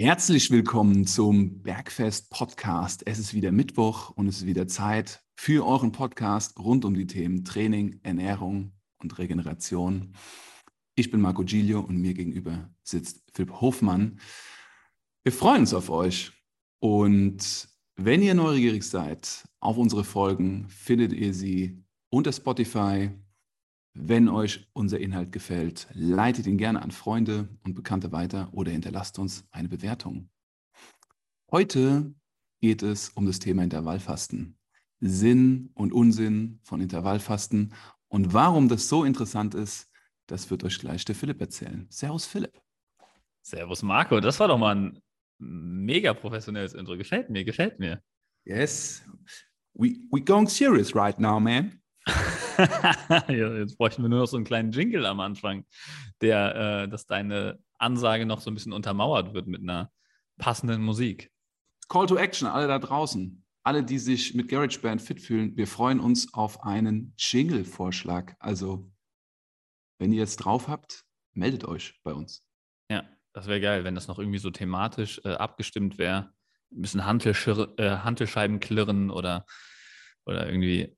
Herzlich willkommen zum Bergfest Podcast. Es ist wieder Mittwoch und es ist wieder Zeit für euren Podcast rund um die Themen Training, Ernährung und Regeneration. Ich bin Marco Giglio und mir gegenüber sitzt Philipp Hofmann. Wir freuen uns auf euch und wenn ihr neugierig seid auf unsere Folgen, findet ihr sie unter Spotify. Wenn euch unser Inhalt gefällt, leitet ihn gerne an Freunde und Bekannte weiter oder hinterlasst uns eine Bewertung. Heute geht es um das Thema Intervallfasten. Sinn und Unsinn von Intervallfasten und warum das so interessant ist, das wird euch gleich der Philipp erzählen. Servus Philipp. Servus Marco, das war doch mal ein mega professionelles Intro. Gefällt mir, gefällt mir. Yes. We, we going serious right now, man. jetzt bräuchten wir nur noch so einen kleinen Jingle am Anfang, der, äh, dass deine Ansage noch so ein bisschen untermauert wird mit einer passenden Musik. Call to Action, alle da draußen, alle, die sich mit GarageBand fit fühlen, wir freuen uns auf einen Jingle-Vorschlag. Also, wenn ihr jetzt drauf habt, meldet euch bei uns. Ja, das wäre geil, wenn das noch irgendwie so thematisch äh, abgestimmt wäre. Ein bisschen Hantelschir äh, Hantelscheiben klirren oder, oder irgendwie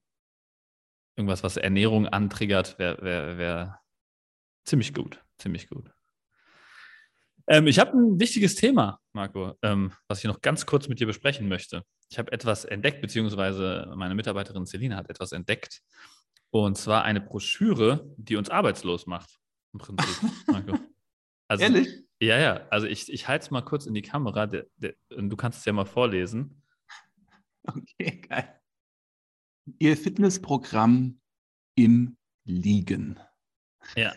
irgendwas, was Ernährung antriggert, wäre wär, wär ziemlich gut. Ziemlich gut. Ähm, ich habe ein wichtiges Thema, Marco, ähm, was ich noch ganz kurz mit dir besprechen möchte. Ich habe etwas entdeckt, beziehungsweise meine Mitarbeiterin Selina hat etwas entdeckt. Und zwar eine Broschüre, die uns arbeitslos macht. Im Prinzip, Marco. Also, Ehrlich? Ja, ja. Also ich, ich halte es mal kurz in die Kamera der, der, und du kannst es ja mal vorlesen. Okay, geil. Ihr Fitnessprogramm im Liegen. Ja.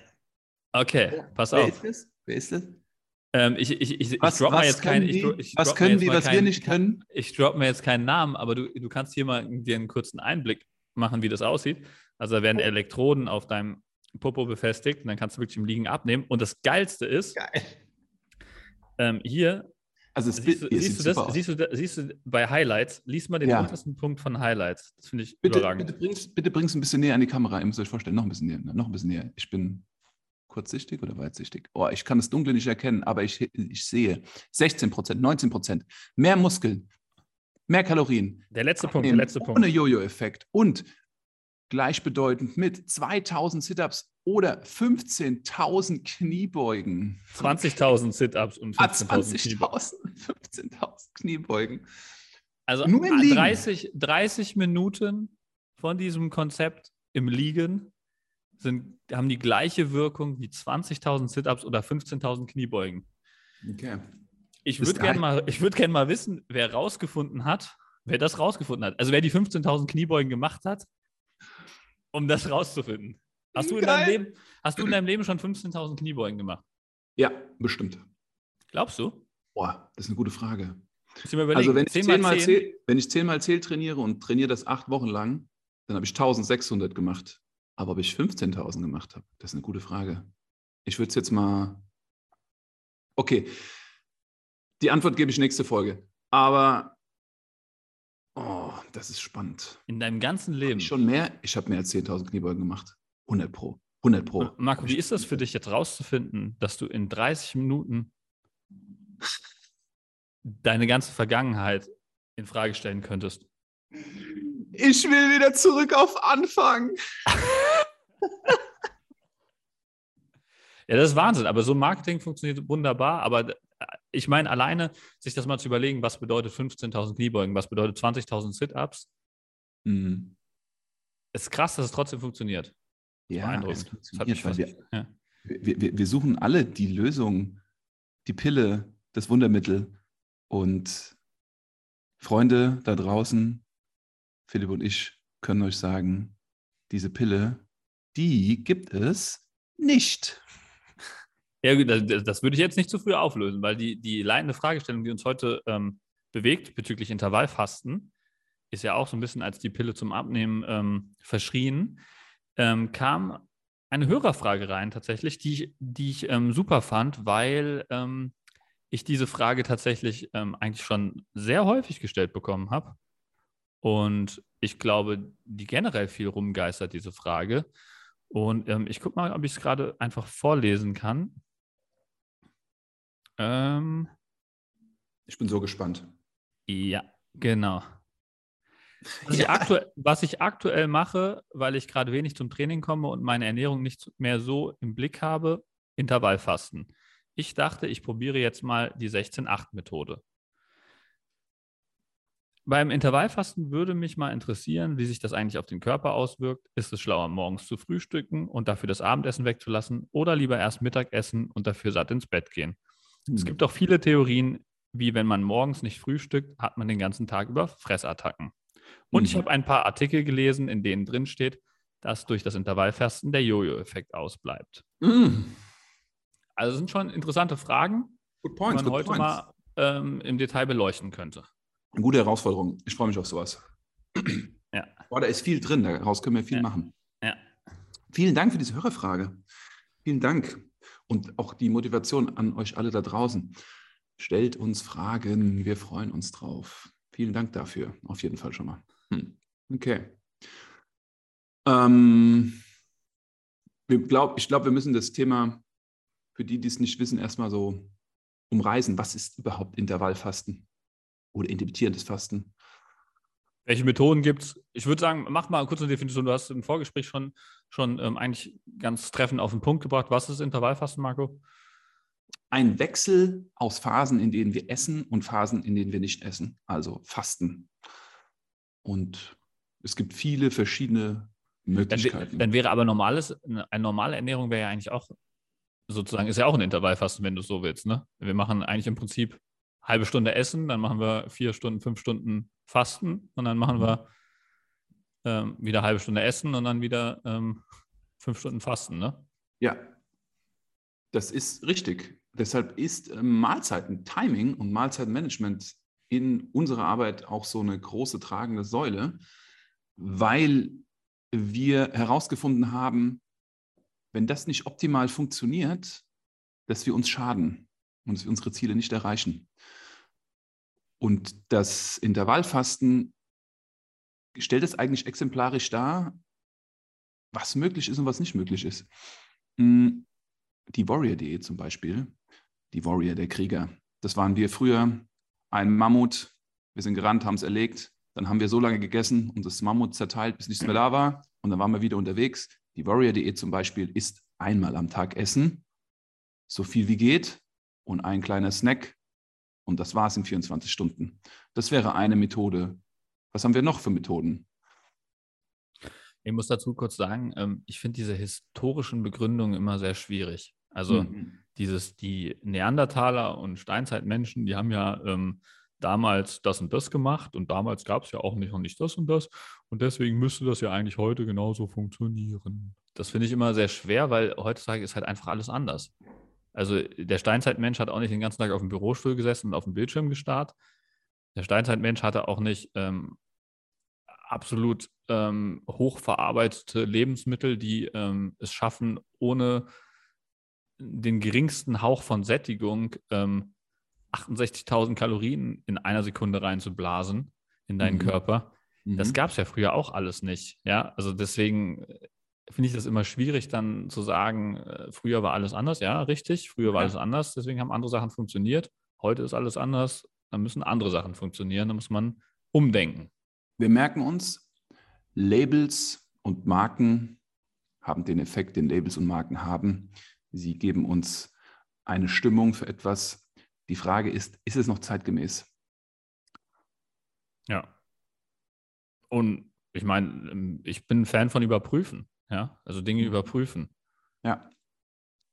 Okay, pass Wer auf. Ist das? Wer ist das? Ähm, ich, ich, ich, was, ich drop was jetzt keinen. Was können die, was kein, wir nicht können? Ich droppe mir jetzt keinen Namen, aber du, du kannst hier mal dir einen kurzen Einblick machen, wie das aussieht. Also da werden Oh. Elektroden auf deinem Popo befestigt und dann kannst du wirklich im Liegen abnehmen. Und das Geilste ist, Geil. ähm, hier Also es Siehst du, siehst, du das, siehst, du, siehst du bei Highlights, lies mal den Ja. untersten Punkt von Highlights. Das finde ich Bitte, überragend. bitte, bring's, bitte bring's ein bisschen näher an die Kamera. Ihr müsst euch vorstellen, noch ein bisschen näher. Noch ein bisschen näher. Ich bin kurzsichtig oder weitsichtig? Oh, ich kann das Dunkle nicht erkennen, aber ich, ich sehe 16 Prozent, 19 Prozent, mehr Muskeln, mehr Kalorien, Der letzte Punkt, der letzte ohne Punkt. Jojo-Effekt und gleichbedeutend mit 2000 Sit-Ups oder 15.000 Kniebeugen. 20.000 Sit-Ups und Ah, 15.000 Kniebeugen. 20.000, 15.000 Kniebeugen. Also Nur im Liegen. 30, 30 Minuten von diesem Konzept im Liegen sind, haben die gleiche Wirkung wie 20.000 Sit-Ups oder 15.000 Kniebeugen. Okay. Ich würde gerne mal, ich würd gern mal wissen, wer rausgefunden hat, wer das rausgefunden hat. Also wer die 15.000 Kniebeugen gemacht hat, um das rauszufinden. Hast du in deinem. Leben, hast du in deinem Leben schon 15.000 Kniebeugen gemacht? Ja, bestimmt. Glaubst du? Boah, das ist eine gute Frage. Also wenn ich, 10 mal zehnmal 10? zähl, wenn ich zehnmal zähl trainiere und trainiere das acht Wochen lang, dann habe ich 1600 gemacht. Aber ob ich 15.000 gemacht habe, das ist eine gute Frage. Ich würde es jetzt mal. Okay. Die Antwort gebe ich nächste Folge. Aber. Das ist spannend. In deinem ganzen Hab Leben. Ich schon mehr. Ich habe mehr als 10.000 Kniebeugen gemacht. 100 Pro. 100 Pro. Marco, wie ist das für dich jetzt rauszufinden, dass du in 30 Minuten deine ganze Vergangenheit in Frage stellen könntest? Ich will wieder zurück auf Anfang. Ja, das ist Wahnsinn, aber so Marketing funktioniert wunderbar. Aber äh, ich meine, alleine sich das mal zu überlegen, was bedeutet 15.000 Kniebeugen, was bedeutet 20.000 Sit-Ups, Mhm. ist krass, dass es trotzdem funktioniert. Ja, es funktioniert, weil wir, ja. wir, wir, wir suchen alle die Lösung, die Pille, das Wundermittel. Und Freunde da draußen, Philipp und ich können euch sagen, diese Pille, die gibt es nicht. Ja, das, das würde ich jetzt nicht zu früh auflösen, weil die, die leitende Fragestellung, die uns heute ähm, bewegt bezüglich Intervallfasten, ist ja auch so ein bisschen als die Pille zum Abnehmen ähm, verschrien, ähm, kam eine Hörerfrage rein tatsächlich, die ich, die ich ähm, super fand, weil ähm, ich diese Frage tatsächlich ähm, eigentlich schon sehr häufig gestellt bekommen habe. Und ich glaube, die generell viel rumgeistert, diese Frage. Und ähm, ich gucke mal, ob ich es gerade einfach vorlesen kann. Ähm, Ich bin so gespannt. Ja, genau. Was, ja. ich aktuell, was, ich aktuell, mache, weil ich gerade wenig zum Training komme und meine Ernährung nicht mehr so im Blick habe, Intervallfasten. Ich dachte, ich probiere jetzt mal die 16-8-Methode. Beim Intervallfasten würde mich mal interessieren, wie sich das eigentlich auf den Körper auswirkt. Ist es schlauer, morgens zu frühstücken und dafür das Abendessen wegzulassen oder lieber erst Mittagessen und dafür satt ins Bett gehen? Hm. Es gibt auch viele Theorien, wie wenn man morgens nicht frühstückt, hat man den ganzen Tag über Fressattacken. Und mhm. ich habe ein paar Artikel gelesen, in denen drin steht, dass durch das Intervallfasten der Jojo-Effekt ausbleibt. Mhm. Also sind schon interessante Fragen, points, die man heute points. mal ähm, im Detail beleuchten könnte. Eine gute Herausforderung. Ich freue mich auf sowas. Ja. Boah, da ist viel drin, daraus können wir viel ja. machen. Ja. Vielen Dank für diese Hörerfrage. Vielen Dank. Und auch die Motivation an euch alle da draußen. Stellt uns Fragen, wir freuen uns drauf. Vielen Dank dafür, auf jeden Fall schon mal. Hm. Okay. Ähm, glaub, ich glaube, wir müssen das Thema, für die, die es nicht wissen, erstmal so umreißen. Was ist überhaupt Intervallfasten oder intermittierendes Fasten? Welche Methoden gibt es? Ich würde sagen, mach mal kurz eine Definition. Du hast im Vorgespräch schon, schon ähm, eigentlich ganz treffend auf den Punkt gebracht. Was ist Intervallfasten, Marco? Ein Wechsel aus Phasen, in denen wir essen und Phasen, in denen wir nicht essen. Also Fasten. Und es gibt viele verschiedene Möglichkeiten. Dann, dann wäre aber normales, eine normale Ernährung wäre ja eigentlich auch sozusagen, ist ja auch ein Intervallfasten, wenn du es so willst. Ne? Wir machen eigentlich im Prinzip halbe Stunde Essen, dann machen wir vier Stunden, fünf Stunden Fasten und dann machen wir ähm, wieder halbe Stunde Essen und dann wieder ähm, fünf Stunden Fasten. Ne? Ja, das ist richtig. Deshalb ist ähm, Mahlzeiten, Timing und Mahlzeitenmanagement in unserer Arbeit auch so eine große tragende Säule, weil wir herausgefunden haben, wenn das nicht optimal funktioniert, dass wir uns schaden und dass wir unsere Ziele nicht erreichen. Und das Intervallfasten stellt es eigentlich exemplarisch dar, was möglich ist und was nicht möglich ist. Hm, die Warrior.de zum Beispiel, die Warrior, der Krieger, das waren wir früher ein Mammut. Wir sind gerannt, haben es erlegt. Dann haben wir so lange gegessen und das Mammut zerteilt, bis nichts mehr da war. Und dann waren wir wieder unterwegs. Die Warrior.de zum Beispiel isst einmal am Tag Essen, so viel wie geht und ein kleiner Snack. Und das war es in 24 Stunden. Das wäre eine Methode. Was haben wir noch für Methoden? Ich muss dazu kurz sagen, ähm, ich finde diese historischen Begründungen immer sehr schwierig. Also mhm dieses, die Neandertaler und Steinzeitmenschen, die haben ja ähm, damals das und das gemacht und damals gab es ja auch nicht noch nicht das und das und deswegen müsste das ja eigentlich heute genauso funktionieren. Das finde ich immer sehr schwer, weil heutzutage ist halt einfach alles anders. Also der Steinzeitmensch hat auch nicht den ganzen Tag auf dem Bürostuhl gesessen und auf dem Bildschirm gestarrt. Der Steinzeitmensch hatte auch nicht ähm, absolut ähm, hochverarbeitete Lebensmittel, die ähm, es schaffen, ohne den geringsten Hauch von Sättigung ähm, 68.000 Kalorien in einer Sekunde reinzublasen in deinen mhm. Körper. Mhm. Das gab es ja früher auch alles nicht. Ja, also deswegen äh, finde ich das immer schwierig, dann zu sagen, äh, früher war alles anders. Ja, richtig, früher war ja. alles anders, deswegen haben andere Sachen funktioniert. Heute ist alles anders, dann müssen andere Sachen funktionieren, da muss man umdenken. Wir merken uns, Labels und Marken haben den Effekt, den Labels und Marken haben. Sie geben uns eine Stimmung für etwas. Die Frage ist, ist es noch zeitgemäß? Ja. Und ich meine, ähm, ich bin ein Fan von Überprüfen. Ja, also Dinge mhm. überprüfen. Ja.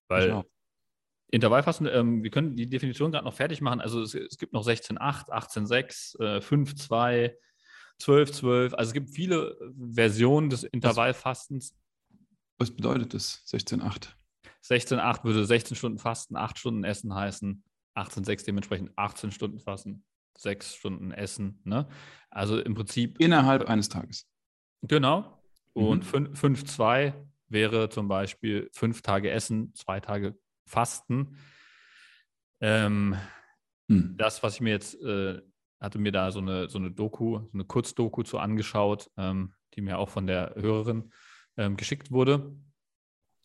Weil Intervallfasten, ähm, wir können die Definition gerade noch fertig machen. Also es, es gibt noch 16.8, 18.6, äh, 5.2, 12.12. Also es gibt viele Versionen des Intervallfastens. Was bedeutet das, 16.8? 16,8 würde 16 Stunden Fasten, 8 Stunden Essen heißen. 18,6 dementsprechend 18 Stunden Fasten, 6 Stunden Essen. Ne? Also im Prinzip. Innerhalb eines Tages. Genau. Und mhm. 5,2 wäre zum Beispiel 5 Tage Essen, 2 Tage Fasten. Ähm, mhm. Das, was ich mir jetzt, äh, hatte mir da so eine, so eine Doku, so eine Kurzdoku zu angeschaut, ähm, die mir auch von der Hörerin ähm, geschickt wurde.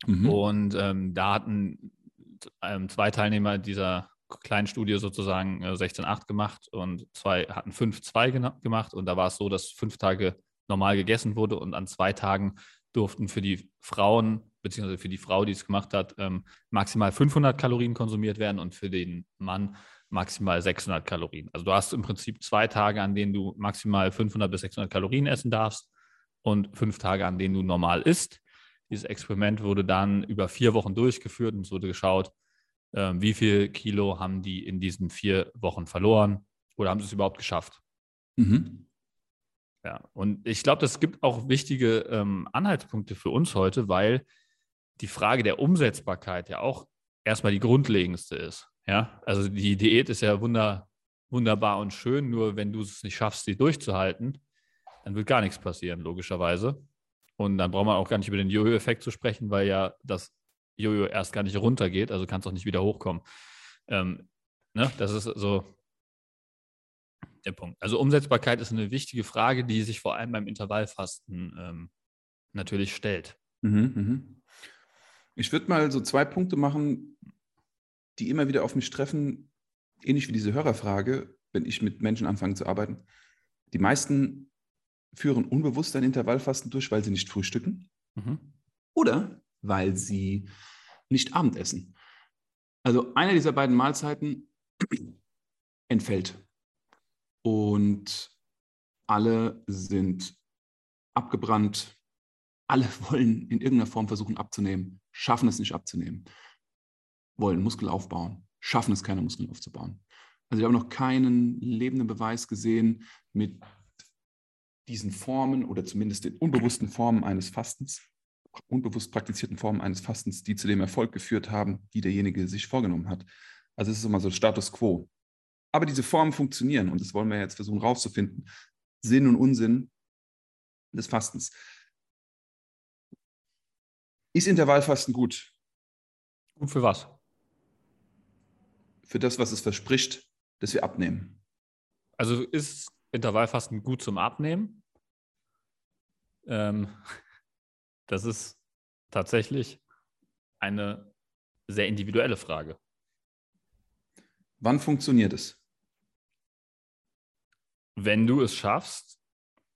Mhm. Und ähm, da hatten ähm, zwei Teilnehmer dieser kleinen Studie sozusagen äh, 16,8 gemacht und zwei hatten 5,2 gemacht. Und da war es so, dass fünf Tage normal gegessen wurde und an zwei Tagen durften für die Frauen, beziehungsweise für die Frau, die es gemacht hat, ähm, maximal 500 Kalorien konsumiert werden und für den Mann maximal 600 Kalorien. Also du hast im Prinzip zwei Tage, an denen du maximal 500 bis 600 Kalorien essen darfst und fünf Tage, an denen du normal isst. Dieses Experiment wurde dann über vier Wochen durchgeführt und es wurde geschaut, äh, wie viel Kilo haben die in diesen vier Wochen verloren oder haben sie es überhaupt geschafft. Mhm. Ja, und ich glaube, das gibt auch wichtige ähm, Anhaltspunkte für uns heute, weil die Frage der Umsetzbarkeit ja auch erstmal die grundlegendste ist. Ja, also die Diät ist ja wunder, wunderbar und schön, nur wenn du es nicht schaffst, sie durchzuhalten, dann wird gar nichts passieren, logischerweise. Und dann braucht man auch gar nicht über den Jojo-Effekt zu sprechen, weil ja das Jojo erst gar nicht runtergeht, also kann es auch nicht wieder hochkommen. Ähm, ne? Das ist so der Punkt. Also Umsetzbarkeit ist eine wichtige Frage, die sich vor allem beim Intervallfasten ähm, natürlich stellt. Mhm, mhm. Ich würde mal so zwei Punkte machen, die immer wieder auf mich treffen, ähnlich wie diese Hörerfrage, wenn ich mit Menschen anfange zu arbeiten. Die meisten führen unbewusst ein Intervallfasten durch, weil sie nicht frühstücken mhm. oder weil sie nicht Abendessen. Also eine dieser beiden Mahlzeiten entfällt und alle sind abgebrannt. Alle wollen in irgendeiner Form versuchen abzunehmen, schaffen es nicht abzunehmen, wollen Muskel aufbauen, schaffen es keine Muskeln aufzubauen. Also ich habe noch keinen lebenden Beweis gesehen mit diesen Formen oder zumindest den unbewussten Formen eines Fastens, unbewusst praktizierten Formen eines Fastens, die zu dem Erfolg geführt haben, die derjenige sich vorgenommen hat. Also es ist immer so Status quo. Aber diese Formen funktionieren und das wollen wir jetzt versuchen rauszufinden. Sinn und Unsinn des Fastens. Ist Intervallfasten gut? Gut für was? Für das, was es verspricht, dass wir abnehmen. Also ist Intervallfasten gut zum Abnehmen? Ähm, das ist tatsächlich eine sehr individuelle Frage. Wann funktioniert es? wenn du es schaffst,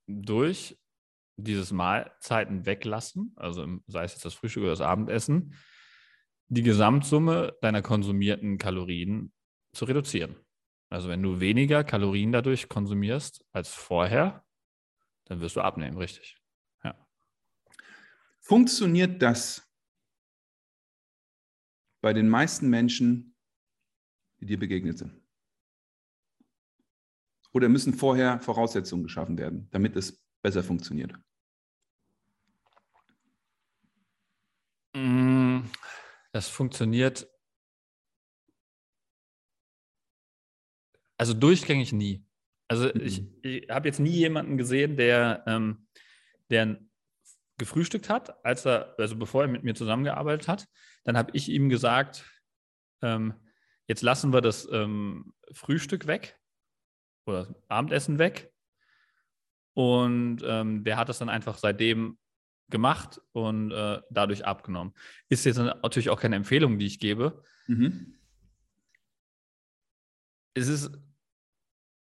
durch dieses Mahlzeiten weglassen, also sei es jetzt das Frühstück oder das Abendessen, die Gesamtsumme deiner konsumierten Kalorien zu reduzieren. Also wenn du weniger Kalorien dadurch konsumierst als vorher, dann wirst du abnehmen, richtig. Ja. Funktioniert das bei den meisten Menschen, die dir begegnet sind? Oder müssen vorher Voraussetzungen geschaffen werden, damit es besser funktioniert? Das funktioniert also durchgängig nie. Also mhm. ich, ich habe jetzt nie jemanden gesehen, der, ähm, der gefrühstückt hat, als er, also bevor er mit mir zusammengearbeitet hat. Dann habe ich ihm gesagt, ähm, jetzt lassen wir das ähm, Frühstück weg oder Abendessen weg. Und ähm, der hat das dann einfach seitdem gemacht und äh, dadurch abgenommen. Ist jetzt natürlich auch keine Empfehlung, die ich gebe. Mhm. Es ist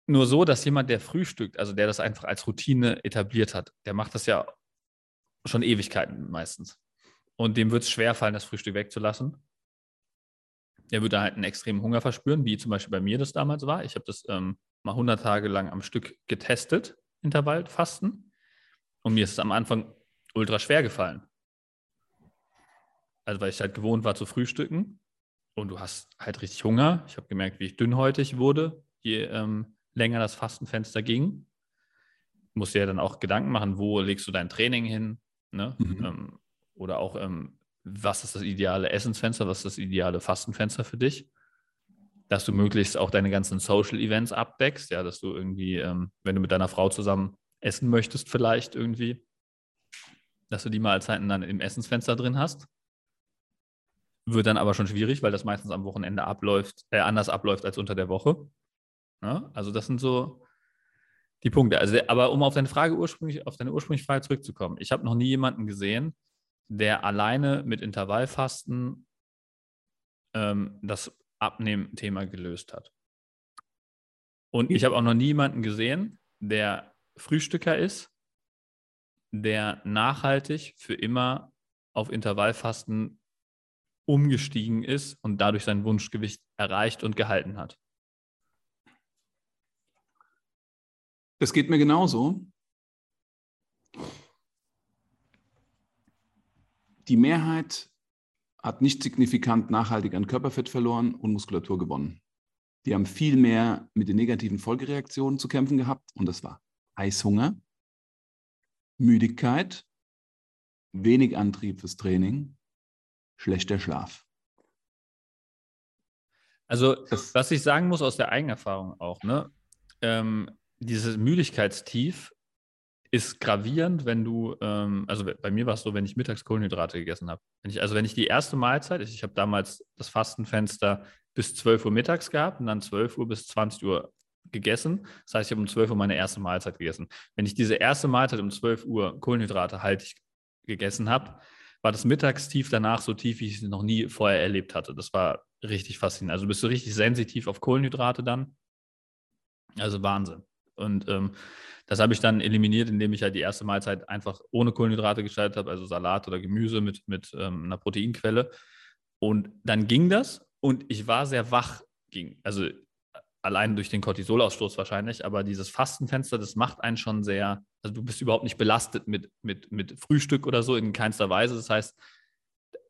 nur so, dass jemand, der frühstückt, also der das einfach als Routine etabliert hat, der macht das ja schon Ewigkeiten meistens. Und dem wird es schwerfallen, das Frühstück wegzulassen. Er würde halt einen extremen Hunger verspüren, wie zum Beispiel bei mir das damals war. Ich habe das ähm, mal 100 Tage lang am Stück getestet, Intervallfasten. Und mir ist es am Anfang ultra schwer gefallen. Also weil ich halt gewohnt war zu frühstücken und du hast halt richtig Hunger. Ich habe gemerkt, wie ich dünnhäutig wurde, je ähm, länger das Fastenfenster ging. Musst dir ja dann auch Gedanken machen, wo legst du dein Training hin? Ne? Mhm. Ähm, oder auch, ähm, was ist das ideale Essensfenster, was ist das ideale Fastenfenster für dich? dass du möglichst auch deine ganzen Social Events abdeckst, ja, dass du irgendwie, ähm, wenn du mit deiner Frau zusammen essen möchtest, vielleicht irgendwie, dass du die Mahlzeiten dann im Essensfenster drin hast. Wird dann aber schon schwierig, weil das meistens am Wochenende abläuft, äh, anders abläuft als unter der Woche. Ja, also das sind so die Punkte. Also, aber um auf deine Frage ursprünglich, auf deine ursprüngliche Frage zurückzukommen, ich habe noch nie jemanden gesehen, der alleine mit Intervallfasten ähm, das Abnehmen-Thema gelöst hat. Und ich habe auch noch niemanden gesehen, der Frühstücker ist, der nachhaltig für immer auf Intervallfasten umgestiegen ist und dadurch sein Wunschgewicht erreicht und gehalten hat. Das geht mir genauso. Die Mehrheit hat nicht signifikant nachhaltig an Körperfett verloren und Muskulatur gewonnen. Die haben viel mehr mit den negativen Folgereaktionen zu kämpfen gehabt und das war Heißhunger, Müdigkeit, wenig Antrieb fürs Training, schlechter Schlaf. Also, das, was ich sagen muss aus der Eigenerfahrung auch, ne? Ähm, dieses Müdigkeitstief ist gravierend, wenn du, ähm, also bei mir war es so, wenn ich mittags Kohlenhydrate gegessen habe. Also wenn ich die erste Mahlzeit, ich, ich habe damals das Fastenfenster bis 12 Uhr mittags gehabt und dann 12 Uhr bis 20 Uhr gegessen. Das heißt, ich habe um 12 Uhr meine erste Mahlzeit gegessen. Wenn ich diese erste Mahlzeit um 12 Uhr Kohlenhydrate haltig gegessen habe, war das Mittagstief danach so tief, wie ich es noch nie vorher erlebt hatte. Das war richtig faszinierend. Also bist du richtig sensitiv auf Kohlenhydrate dann. Also Wahnsinn. Und ähm, das habe ich dann eliminiert, indem ich halt die erste Mahlzeit einfach ohne Kohlenhydrate gestaltet habe, also Salat oder Gemüse mit, mit ähm, einer Proteinquelle. Und dann ging das und ich war sehr wach. Ging, also allein durch den Cortisolausstoß wahrscheinlich, aber dieses Fastenfenster, das macht einen schon sehr, also du bist überhaupt nicht belastet mit, mit, mit Frühstück oder so in keinster Weise. Das heißt,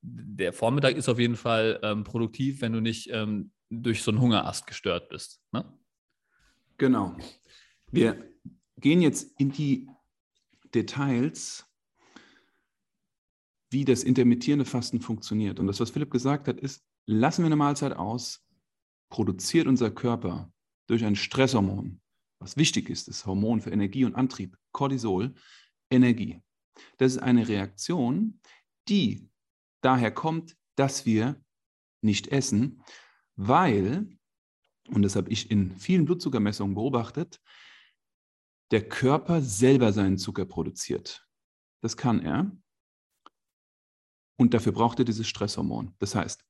der Vormittag ist auf jeden Fall ähm, produktiv, wenn du nicht ähm, durch so einen Hungerast gestört bist. Ne? Genau. Wir gehen jetzt in die Details, wie das intermittierende Fasten funktioniert. Und das, was Philipp gesagt hat, ist, lassen wir eine Mahlzeit aus, produziert unser Körper durch ein Stresshormon, was wichtig ist, das Hormon für Energie und Antrieb, Cortisol, Energie. Das ist eine Reaktion, die daher kommt, dass wir nicht essen, weil, und das habe ich in vielen Blutzuckermessungen beobachtet, der Körper selber seinen Zucker produziert. Das kann er. Und dafür braucht er dieses Stresshormon. Das heißt,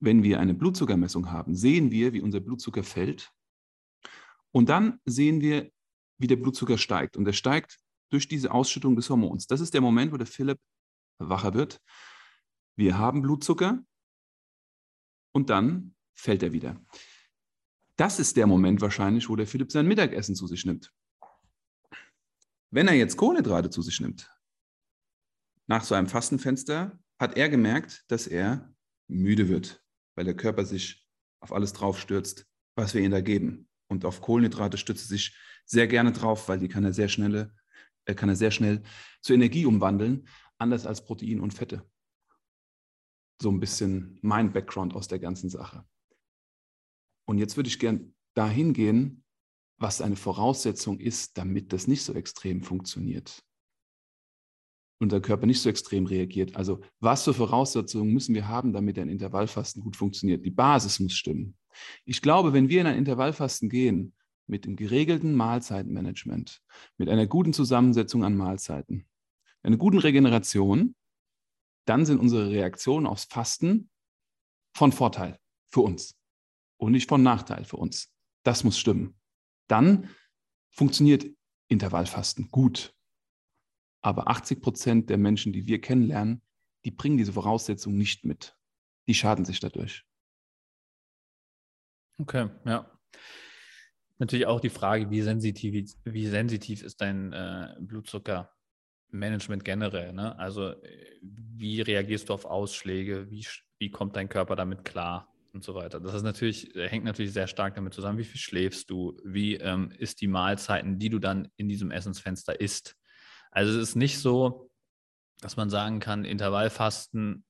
wenn wir eine Blutzuckermessung haben, sehen wir, wie unser Blutzucker fällt. Und dann sehen wir, wie der Blutzucker steigt. Und er steigt durch diese Ausschüttung des Hormons. Das ist der Moment, wo der Philipp wacher wird. Wir haben Blutzucker und dann fällt er wieder. Das ist der Moment wahrscheinlich, wo der Philipp sein Mittagessen zu sich nimmt. Wenn er jetzt Kohlenhydrate zu sich nimmt, nach so einem Fastenfenster, hat er gemerkt, dass er müde wird weil der Körper sich auf alles draufstürzt, was wir ihm da geben. Und auf Kohlenhydrate stützt er sich sehr gerne drauf, weil die kann er sehr schnell, äh, kann er sehr schnell zur Energie umwandeln, anders als Protein und Fette. So ein bisschen mein Background aus der ganzen Sache. Und jetzt würde ich gern dahin gehen, was eine Voraussetzung ist, damit das nicht so extrem funktioniert unser Körper nicht so extrem reagiert. Also was für Voraussetzungen müssen wir haben, damit ein Intervallfasten gut funktioniert? Die Basis muss stimmen. Ich glaube, wenn wir in ein Intervallfasten gehen, mit dem geregelten Mahlzeitenmanagement, mit einer guten Zusammensetzung an Mahlzeiten, einer guten Regeneration, dann sind unsere Reaktionen aufs Fasten von Vorteil für uns und nicht von Nachteil für uns. Das muss stimmen. Dann funktioniert Intervallfasten gut. Aber 80 Prozent der Menschen, die wir kennenlernen, die bringen diese Voraussetzungen nicht mit. Die schaden sich dadurch. Okay, ja. Natürlich auch die Frage, wie sensitiv, wie sensitiv ist dein äh, Blutzuckermanagement generell? Ne? Also, wie reagierst du auf Ausschläge? Wie, wie kommt dein Körper damit klar? Und so weiter. Das ist natürlich, hängt natürlich sehr stark damit zusammen, wie viel schläfst du, wie ähm, ist die Mahlzeiten, die du dann in diesem Essensfenster isst. Also es ist nicht so, dass man sagen kann, Intervallfasten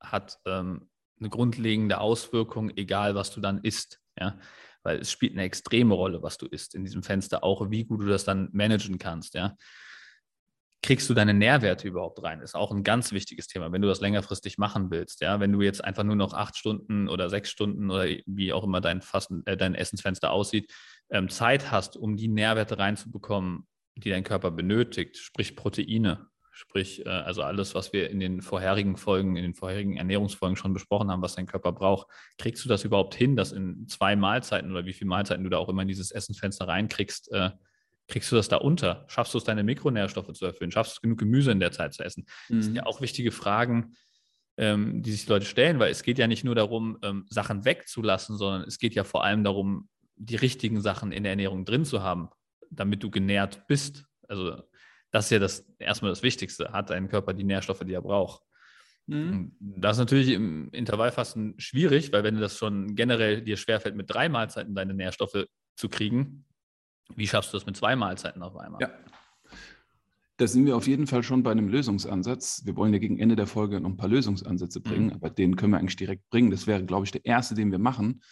hat ähm, eine grundlegende Auswirkung, egal was du dann isst. Ja? Weil es spielt eine extreme Rolle, was du isst in diesem Fenster, auch wie gut du das dann managen kannst. Ja? Kriegst du deine Nährwerte überhaupt rein? Ist auch ein ganz wichtiges Thema, wenn du das längerfristig machen willst. Ja? Wenn du jetzt einfach nur noch acht Stunden oder sechs Stunden oder wie auch immer dein, Fasten, äh, dein Essensfenster aussieht, ähm, Zeit hast, um die Nährwerte reinzubekommen, die dein Körper benötigt, sprich Proteine, Sprich, äh, also alles, was wir in den vorherigen Folgen, in den vorherigen Ernährungsfolgen schon besprochen haben, was dein Körper braucht, kriegst du das überhaupt hin, dass in zwei Mahlzeiten oder wie viele Mahlzeiten du da auch immer in dieses Essensfenster reinkriegst, äh, kriegst du das da unter? Schaffst du es, deine Mikronährstoffe zu erfüllen? Schaffst du es, genug Gemüse in der Zeit zu essen? Mhm. Das sind ja mhm. auch wichtige Fragen, ähm, die sich die Leute stellen, weil es geht ja nicht nur darum, ähm, Sachen wegzulassen, sondern es geht ja vor allem darum, die richtigen Sachen in der Ernährung drin zu haben, damit du genährt bist. Also das ist ja das erstmal das Wichtigste. Hat dein Körper die Nährstoffe, die er braucht? Mhm. Das ist natürlich im Intervallfasten schwierig, weil wenn du das schon generell dir schwerfällt, mit drei Mahlzeiten deine Nährstoffe zu kriegen, wie schaffst du das mit zwei Mahlzeiten auf einmal? Ja. Da sind wir auf jeden Fall schon bei einem Lösungsansatz. Wir wollen ja gegen Ende der Folge noch ein paar Lösungsansätze bringen, mhm. aber den können wir eigentlich direkt bringen. Das wäre, glaube ich, der erste, den wir machen.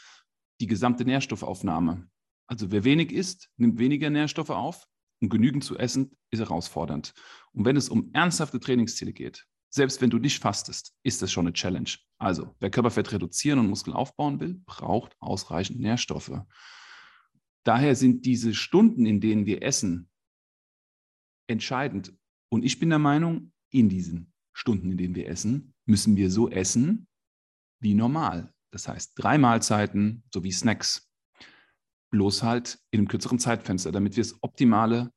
Die gesamte Nährstoffaufnahme. Also wer wenig isst, nimmt weniger Nährstoffe auf und genügend zu essen ist herausfordernd. Und wenn es um ernsthafte Trainingsziele geht, selbst wenn du nicht fastest, ist das schon eine Challenge. Also, wer Körperfett reduzieren und Muskeln aufbauen will, braucht ausreichend Nährstoffe. Daher sind diese Stunden, in denen wir essen, entscheidend. Und ich bin der Meinung, in diesen Stunden, in denen wir essen, müssen wir so essen wie normal. Das heißt, drei Mahlzeiten sowie Snacks bloß halt in einem kürzeren Zeitfenster, damit wir das Optimale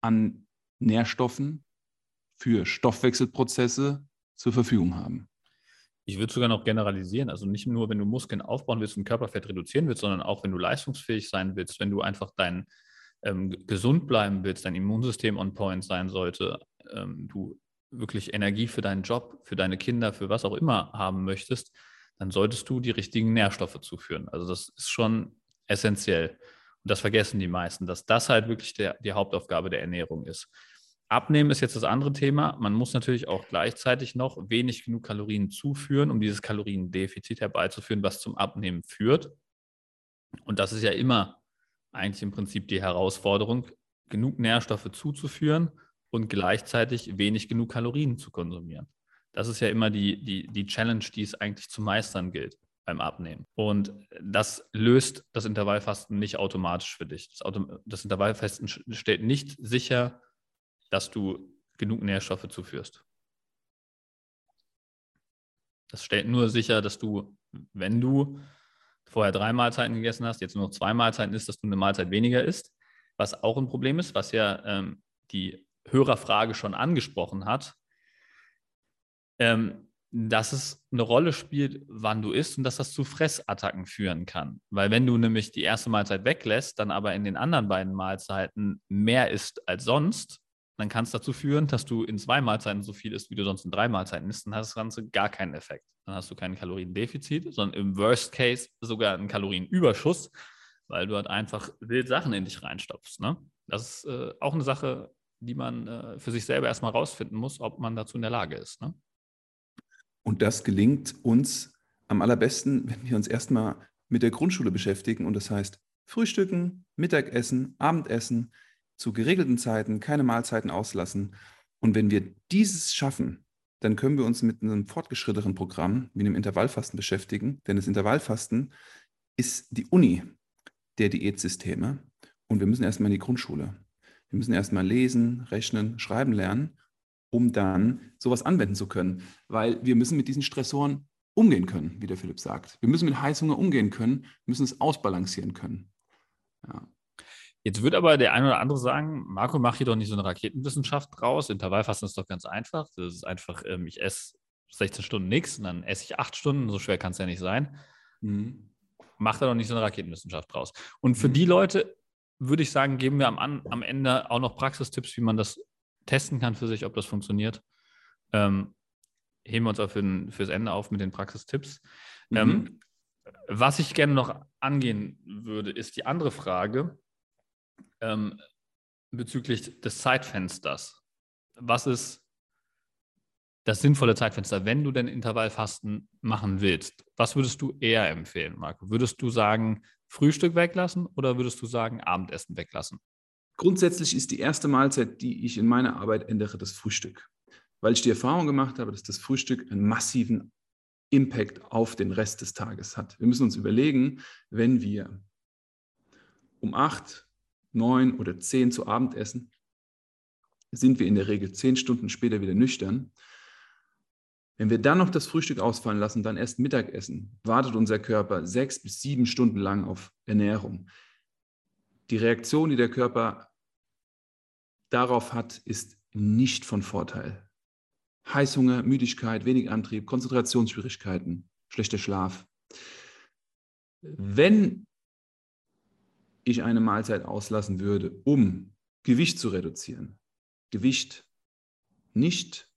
an Nährstoffen für Stoffwechselprozesse zur Verfügung haben. Ich würde sogar noch generalisieren, also nicht nur, wenn du Muskeln aufbauen willst und Körperfett reduzieren willst, sondern auch, wenn du leistungsfähig sein willst, wenn du einfach dein ähm, gesund bleiben willst, dein Immunsystem on point sein sollte, ähm, du wirklich Energie für deinen Job, für deine Kinder, für was auch immer haben möchtest, dann solltest du die richtigen Nährstoffe zuführen. Also das ist schon essentiell. Und das vergessen die meisten, dass das halt wirklich der, die Hauptaufgabe der Ernährung ist. Abnehmen ist jetzt das andere Thema. Man muss natürlich auch gleichzeitig noch wenig genug Kalorien zuführen, um dieses Kaloriendefizit herbeizuführen, was zum Abnehmen führt. Und das ist ja immer eigentlich im Prinzip die Herausforderung, genug Nährstoffe zuzuführen und gleichzeitig wenig genug Kalorien zu konsumieren. Das ist ja immer die, die, die Challenge, die es eigentlich zu meistern gilt beim Abnehmen. Und das löst das Intervallfasten nicht automatisch für dich. Das, Auto, das Intervallfasten stellt nicht sicher, dass du genug Nährstoffe zuführst. Das stellt nur sicher, dass du, wenn du vorher drei Mahlzeiten gegessen hast, jetzt nur noch zwei Mahlzeiten isst, dass du eine Mahlzeit weniger isst, was auch ein Problem ist, was ja ähm, die Hörerfrage schon angesprochen hat. Ähm, dass es eine Rolle spielt, wann du isst und dass das zu Fressattacken führen kann. Weil wenn du nämlich die erste Mahlzeit weglässt, dann aber in den anderen beiden Mahlzeiten mehr isst als sonst, dann kann es dazu führen, dass du in zwei Mahlzeiten so viel isst, wie du sonst in drei Mahlzeiten isst, dann hat das Ganze gar keinen Effekt. Dann hast du kein Kaloriendefizit, sondern im Worst Case sogar einen Kalorienüberschuss, weil du halt einfach wild Sachen in dich reinstopfst. Ne? Das ist äh, auch eine Sache, die man äh, für sich selber erstmal rausfinden muss, ob man dazu in der Lage ist. Ne? Und das gelingt uns am allerbesten, wenn wir uns erstmal mit der Grundschule beschäftigen. Und das heißt Frühstücken, Mittagessen, Abendessen, zu geregelten Zeiten, keine Mahlzeiten auslassen. Und wenn wir dieses schaffen, dann können wir uns mit einem fortgeschrittenen Programm wie einem Intervallfasten beschäftigen. Denn das Intervallfasten ist die Uni der Diätsysteme. Und wir müssen erstmal in die Grundschule. Wir müssen erstmal lesen, rechnen, schreiben lernen um dann sowas anwenden zu können. Weil wir müssen mit diesen Stressoren umgehen können, wie der Philipp sagt. Wir müssen mit Heißhunger umgehen können, müssen es ausbalancieren können. Ja. Jetzt wird aber der eine oder andere sagen, Marco, mach hier doch nicht so eine Raketenwissenschaft draus. Intervallfasten ist doch ganz einfach. Das ist einfach, ähm, ich esse 16 Stunden nichts und dann esse ich 8 Stunden. So schwer kann es ja nicht sein. Mhm. Mach da doch nicht so eine Raketenwissenschaft draus. Und für mhm. die Leute würde ich sagen, geben wir am, am Ende auch noch Praxistipps, wie man das testen kann für sich, ob das funktioniert. Ähm, heben wir uns auch für den, fürs Ende auf mit den Praxistipps. Mhm. Ähm, was ich gerne noch angehen würde, ist die andere Frage ähm, bezüglich des Zeitfensters. Was ist das sinnvolle Zeitfenster, wenn du denn Intervallfasten machen willst? Was würdest du eher empfehlen, Marco? Würdest du sagen, Frühstück weglassen oder würdest du sagen, Abendessen weglassen? Grundsätzlich ist die erste Mahlzeit, die ich in meiner Arbeit ändere, das Frühstück. Weil ich die Erfahrung gemacht habe, dass das Frühstück einen massiven Impact auf den Rest des Tages hat. Wir müssen uns überlegen, wenn wir um acht, neun oder zehn zu Abend essen, sind wir in der Regel zehn Stunden später wieder nüchtern. Wenn wir dann noch das Frühstück ausfallen lassen, dann erst Mittagessen, wartet unser Körper sechs bis sieben Stunden lang auf Ernährung. Die Reaktion, die der Körper darauf hat, ist nicht von Vorteil. Heißhunger, Müdigkeit, wenig Antrieb, Konzentrationsschwierigkeiten, schlechter Schlaf. Wenn ich eine Mahlzeit auslassen würde, um Gewicht zu reduzieren, Gewicht, nicht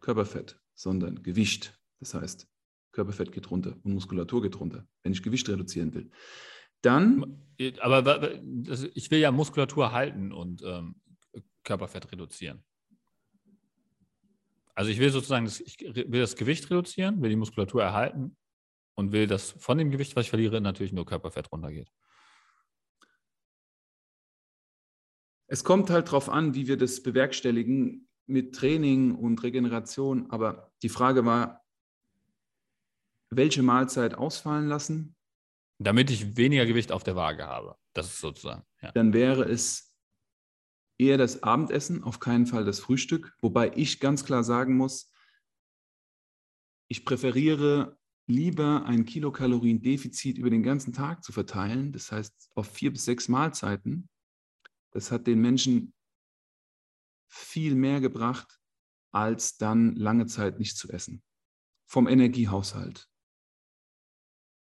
Körperfett, sondern Gewicht, das heißt, Körperfett geht runter und Muskulatur geht runter, wenn ich Gewicht reduzieren will, dann. Aber ich will ja Muskulatur halten und ähm, Körperfett reduzieren. Also ich will sozusagen, das, ich will das Gewicht reduzieren, will die Muskulatur erhalten und will, dass von dem Gewicht, was ich verliere, natürlich nur Körperfett runtergeht. Es kommt halt darauf an, wie wir das bewerkstelligen mit Training und Regeneration. Aber die Frage war, welche Mahlzeit ausfallen lassen? Damit ich weniger Gewicht auf der Waage habe. Das ist sozusagen. Ja. Dann wäre es eher das Abendessen, auf keinen Fall das Frühstück. Wobei ich ganz klar sagen muss, ich präferiere lieber ein Kilokalorien-Defizit über den ganzen Tag zu verteilen, das heißt auf vier bis sechs Mahlzeiten. Das hat den Menschen viel mehr gebracht, als dann lange Zeit nicht zu essen. Vom Energiehaushalt,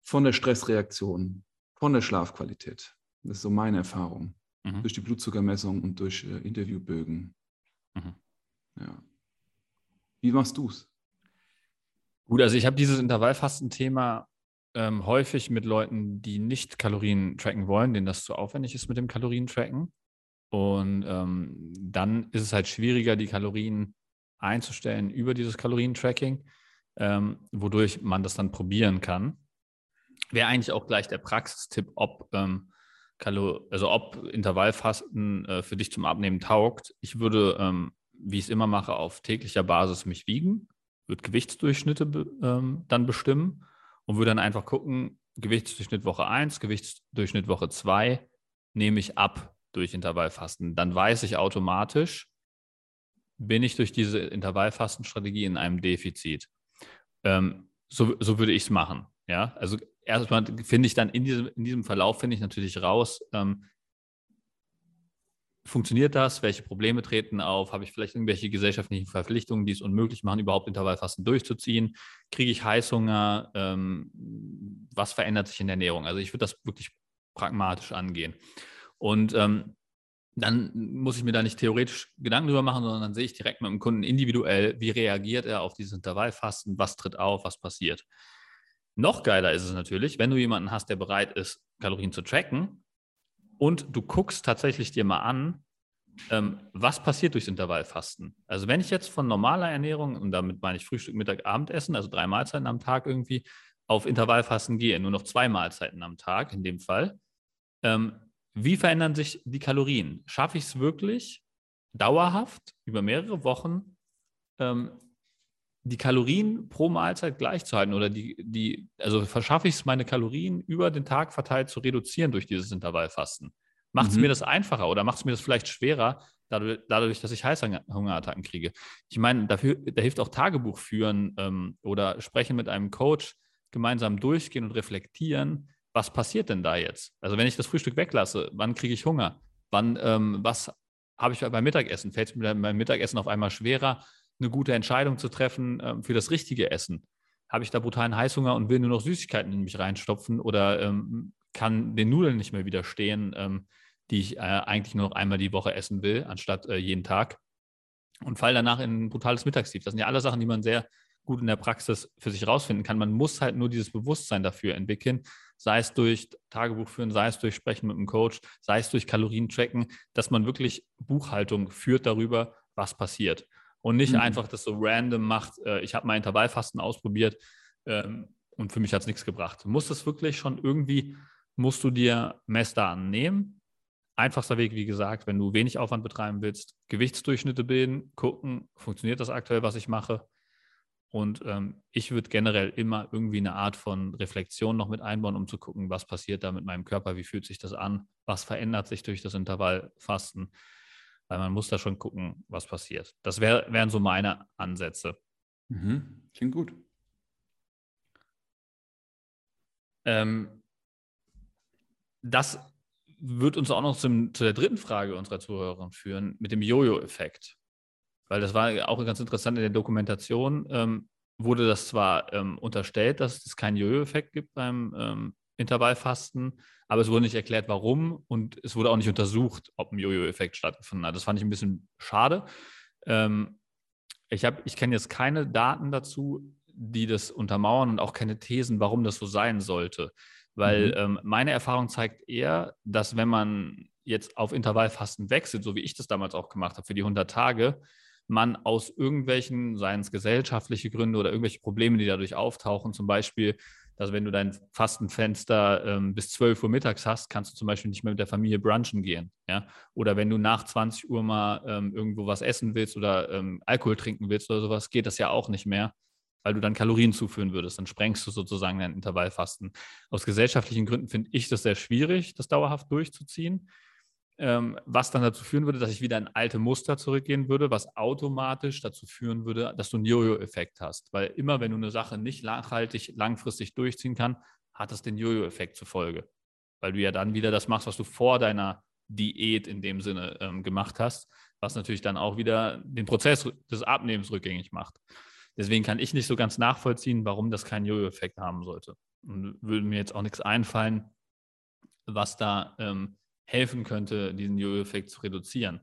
von der Stressreaktion, von der Schlafqualität. Das ist so meine Erfahrung mhm. durch die Blutzuckermessung und durch äh, Interviewbögen. Mhm. Ja. Wie machst du es? Gut, also ich habe dieses Intervallfasten-Thema ähm, häufig mit Leuten, die nicht Kalorien tracken wollen, denen das zu aufwendig ist mit dem Kalorien-Tracken. Und ähm, dann ist es halt schwieriger, die Kalorien einzustellen über dieses Kalorientracking, ähm, wodurch man das dann probieren kann. Wäre eigentlich auch gleich der Praxistipp, ob ähm, Kalo also ob Intervallfasten äh, für dich zum Abnehmen taugt. Ich würde, ähm, wie ich es immer mache, auf täglicher Basis mich wiegen, würde Gewichtsdurchschnitte be ähm, dann bestimmen und würde dann einfach gucken, Gewichtsdurchschnitt Woche 1, Gewichtsdurchschnitt Woche 2 nehme ich ab durch Intervallfasten. Dann weiß ich automatisch, bin ich durch diese Intervallfastenstrategie in einem Defizit. Ähm, so, so würde ich es machen. Ja, also erstmal finde ich dann in diesem, in diesem Verlauf, finde ich natürlich raus, ähm, funktioniert das? Welche Probleme treten auf? Habe ich vielleicht irgendwelche gesellschaftlichen Verpflichtungen, die es unmöglich machen, überhaupt Intervallfasten durchzuziehen? Kriege ich Heißhunger? Ähm, was verändert sich in der Ernährung? Also ich würde das wirklich pragmatisch angehen. Und ähm, dann muss ich mir da nicht theoretisch Gedanken drüber machen, sondern dann sehe ich direkt mit dem Kunden individuell, wie reagiert er auf dieses Intervallfasten, was tritt auf, was passiert. Noch geiler ist es natürlich, wenn du jemanden hast, der bereit ist, Kalorien zu tracken und du guckst tatsächlich dir mal an, ähm, was passiert durchs Intervallfasten. Also wenn ich jetzt von normaler Ernährung, und damit meine ich Frühstück, Mittag, Abendessen, also drei Mahlzeiten am Tag irgendwie, auf Intervallfasten gehe, nur noch zwei Mahlzeiten am Tag in dem Fall, ähm, wie verändern sich die Kalorien? Schaffe ich es wirklich dauerhaft über mehrere Wochen ähm, die Kalorien pro Mahlzeit gleich zu halten oder die, die also verschaffe ich es, meine Kalorien über den Tag verteilt zu reduzieren durch dieses Intervallfasten? Macht es mhm. mir das einfacher oder macht es mir das vielleicht schwerer, dadurch, dadurch, dass ich Heißhungerattacken kriege? Ich meine, dafür, da hilft auch Tagebuch führen ähm, oder sprechen mit einem Coach, gemeinsam durchgehen und reflektieren, was passiert denn da jetzt? Also wenn ich das Frühstück weglasse, wann kriege ich Hunger? Wann, ähm, was habe ich beim Mittagessen? Fällt es mir beim Mittagessen auf einmal schwerer, eine gute Entscheidung zu treffen äh, für das richtige Essen. Habe ich da brutalen Heißhunger und will nur noch Süßigkeiten in mich reinstopfen oder ähm, kann den Nudeln nicht mehr widerstehen, ähm, die ich äh, eigentlich nur noch einmal die Woche essen will, anstatt äh, jeden Tag und fall danach in ein brutales Mittagstief. Das sind ja alle Sachen, die man sehr gut in der Praxis für sich rausfinden kann. Man muss halt nur dieses Bewusstsein dafür entwickeln, sei es durch Tagebuch führen, sei es durch Sprechen mit einem Coach, sei es durch Kalorien tracken, dass man wirklich Buchhaltung führt darüber, was passiert und nicht mhm. einfach das so random macht. Äh, ich habe mal Intervallfasten ausprobiert ähm, und für mich hat es nichts gebracht. Du musst es wirklich schon irgendwie, musst du dir Messdaten nehmen. Einfachster Weg, wie gesagt, wenn du wenig Aufwand betreiben willst, Gewichtsdurchschnitte bilden, gucken, funktioniert das aktuell, was ich mache. Und ähm, ich würde generell immer irgendwie eine Art von Reflexion noch mit einbauen, um zu gucken, was passiert da mit meinem Körper, wie fühlt sich das an, was verändert sich durch das Intervallfasten. Weil man muss da schon gucken, was passiert. Das wär, wären so meine Ansätze. Mhm. Klingt gut. Ähm, das wird uns auch noch zum, zu der dritten Frage unserer Zuhörerin führen, mit dem Jojo-Effekt. Weil das war auch ganz interessant in der Dokumentation, ähm, wurde das zwar ähm, unterstellt, dass es keinen Jojo-Effekt gibt beim ähm, Intervallfasten, aber es wurde nicht erklärt, warum und es wurde auch nicht untersucht, ob ein Jojo-Effekt stattgefunden hat. Das fand ich ein bisschen schade. Ähm, ich ich kenne jetzt keine Daten dazu, die das untermauern und auch keine Thesen, warum das so sein sollte. Weil mhm. ähm, meine Erfahrung zeigt eher, dass wenn man jetzt auf Intervallfasten wechselt, so wie ich das damals auch gemacht habe für die 100 Tage, man aus irgendwelchen, seien es gesellschaftliche Gründe oder irgendwelche Probleme, die dadurch auftauchen, zum Beispiel, dass wenn du dein Fastenfenster ähm, bis 12 Uhr mittags hast, kannst du zum Beispiel nicht mehr mit der Familie brunchen gehen. Ja? Oder wenn du nach 20 Uhr mal ähm, irgendwo was essen willst oder ähm, Alkohol trinken willst oder sowas, geht das ja auch nicht mehr weil du dann Kalorien zuführen würdest. Dann sprengst du sozusagen dein Intervallfasten. Aus gesellschaftlichen Gründen finde ich das sehr schwierig, das dauerhaft durchzuziehen. Ähm, was dann dazu führen würde, dass ich wieder in alte Muster zurückgehen würde, was automatisch dazu führen würde, dass du einen Jojo-Effekt hast. Weil immer, wenn du eine Sache nicht nachhaltig, langfristig durchziehen kannst, hat das den Jojo-Effekt zur Folge. Weil du ja dann wieder das machst, was du vor deiner Diät in dem Sinne ähm, gemacht hast, was natürlich dann auch wieder den Prozess des Abnehmens rückgängig macht. Deswegen kann ich nicht so ganz nachvollziehen, warum das keinen Jojo-Effekt haben sollte. Und würde mir jetzt auch nichts einfallen, was da ähm, helfen könnte, diesen Jojo-Effekt zu reduzieren.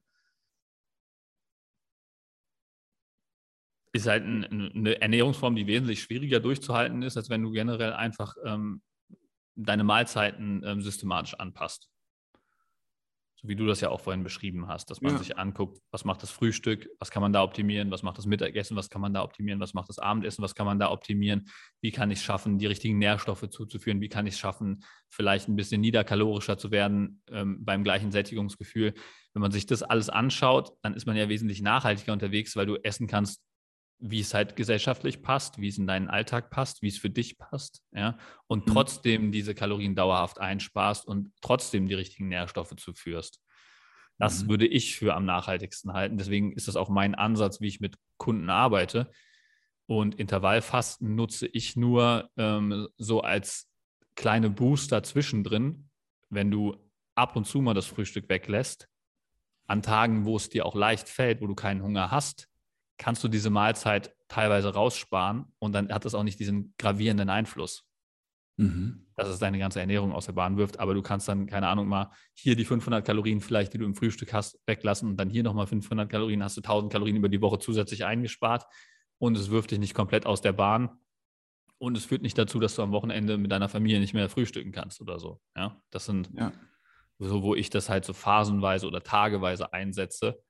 Ist halt ein, eine Ernährungsform, die wesentlich schwieriger durchzuhalten ist, als wenn du generell einfach ähm, deine Mahlzeiten ähm, systematisch anpasst so wie du das ja auch vorhin beschrieben hast, dass man ja. sich anguckt, was macht das Frühstück, was kann man da optimieren, was macht das Mittagessen, was kann man da optimieren, was macht das Abendessen, was kann man da optimieren, wie kann ich es schaffen, die richtigen Nährstoffe zuzuführen, wie kann ich es schaffen, vielleicht ein bisschen niederkalorischer zu werden ähm, beim gleichen Sättigungsgefühl. Wenn man sich das alles anschaut, dann ist man ja wesentlich nachhaltiger unterwegs, weil du essen kannst, wie es halt gesellschaftlich passt, wie es in deinen Alltag passt, wie es für dich passt, ja, und mhm. trotzdem diese Kalorien dauerhaft einsparst und trotzdem die richtigen Nährstoffe zuführst. Das mhm. würde ich für am nachhaltigsten halten. Deswegen ist das auch mein Ansatz, wie ich mit Kunden arbeite. Und Intervallfasten nutze ich nur ähm, so als kleine Booster zwischendrin, wenn du ab und zu mal das Frühstück weglässt, an Tagen, wo es dir auch leicht fällt, wo du keinen Hunger hast, kannst du diese Mahlzeit teilweise raussparen und dann hat das auch nicht diesen gravierenden Einfluss, mhm. dass es deine ganze Ernährung aus der Bahn wirft. Aber du kannst dann, keine Ahnung, mal hier die 500 Kalorien vielleicht, die du im Frühstück hast, weglassen und dann hier nochmal 500 Kalorien, hast du 1000 Kalorien über die Woche zusätzlich eingespart und es wirft dich nicht komplett aus der Bahn. Und es führt nicht dazu, dass du am Wochenende mit deiner Familie nicht mehr frühstücken kannst oder so. Ja, das sind ja. so, wo ich das halt so phasenweise oder tageweise einsetze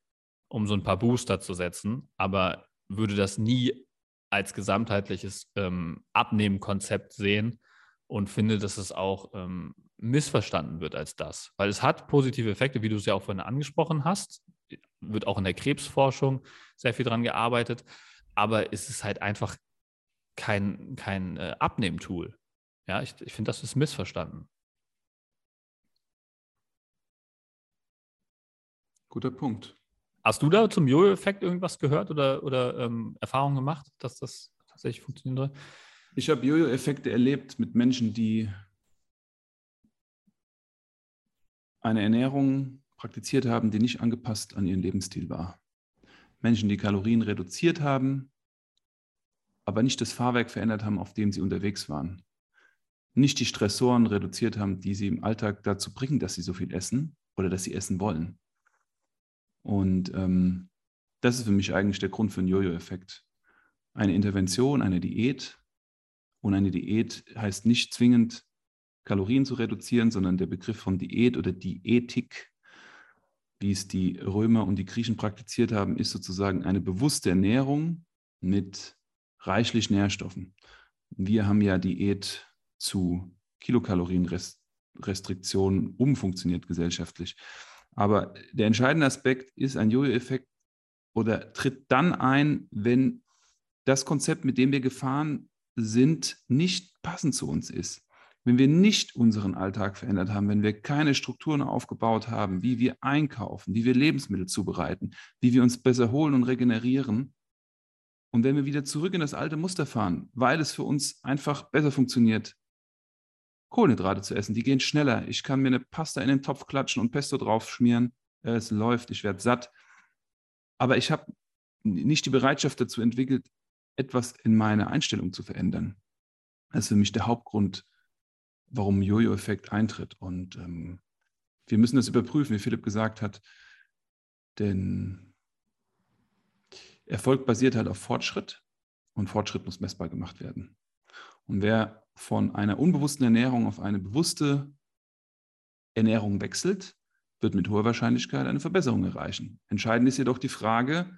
um so ein paar Booster zu setzen, aber würde das nie als gesamtheitliches ähm, Abnehmen-Konzept sehen und finde, dass es auch ähm, missverstanden wird als das. Weil es hat positive Effekte, wie du es ja auch vorhin angesprochen hast, wird auch in der Krebsforschung sehr viel dran gearbeitet, aber es ist halt einfach kein, kein äh, Abnehmtool. Ja, ich, ich finde, das ist missverstanden. Guter Punkt. Hast du da zum Jojo-Effekt irgendwas gehört oder, oder ähm, Erfahrungen gemacht, dass das tatsächlich funktionieren soll? Ich habe Jojo-Effekte erlebt mit Menschen, die eine Ernährung praktiziert haben, die nicht angepasst an ihren Lebensstil war. Menschen, die Kalorien reduziert haben, aber nicht das Fahrwerk verändert haben, auf dem sie unterwegs waren. Nicht die Stressoren reduziert haben, die sie im Alltag dazu bringen, dass sie so viel essen oder dass sie essen wollen. Und ähm, das ist für mich eigentlich der Grund für den Jojo-Effekt. Eine Intervention, eine Diät. Und eine Diät heißt nicht zwingend, Kalorien zu reduzieren, sondern der Begriff von Diät oder Diätik, wie es die Römer und die Griechen praktiziert haben, ist sozusagen eine bewusste Ernährung mit reichlich Nährstoffen. Wir haben ja Diät zu Kilokalorienrestriktionen umfunktioniert gesellschaftlich. Aber der entscheidende Aspekt ist ein Jojo-Effekt oder tritt dann ein, wenn das Konzept, mit dem wir gefahren sind, nicht passend zu uns ist. wenn wir nicht unseren Alltag verändert haben, wenn wir keine Strukturen aufgebaut haben, wie wir einkaufen, wie wir Lebensmittel zubereiten, wie wir uns besser holen und regenerieren, und wenn wir wieder zurück in das alte Muster fahren, weil es für uns einfach besser funktioniert, Kohlenhydrate zu essen, die gehen schneller. Ich kann mir eine Pasta in den Topf klatschen und Pesto drauf schmieren. Es läuft, ich werde satt. Aber ich habe nicht die Bereitschaft dazu entwickelt, etwas in meiner Einstellung zu verändern. Das ist für mich der Hauptgrund, warum Jojo-Effekt eintritt. Und ähm, wir müssen das überprüfen, wie Philipp gesagt hat, denn Erfolg basiert halt auf Fortschritt und Fortschritt muss messbar gemacht werden. Und wer von einer unbewussten Ernährung auf eine bewusste Ernährung wechselt, wird mit hoher Wahrscheinlichkeit eine Verbesserung erreichen. Entscheidend ist jedoch die Frage,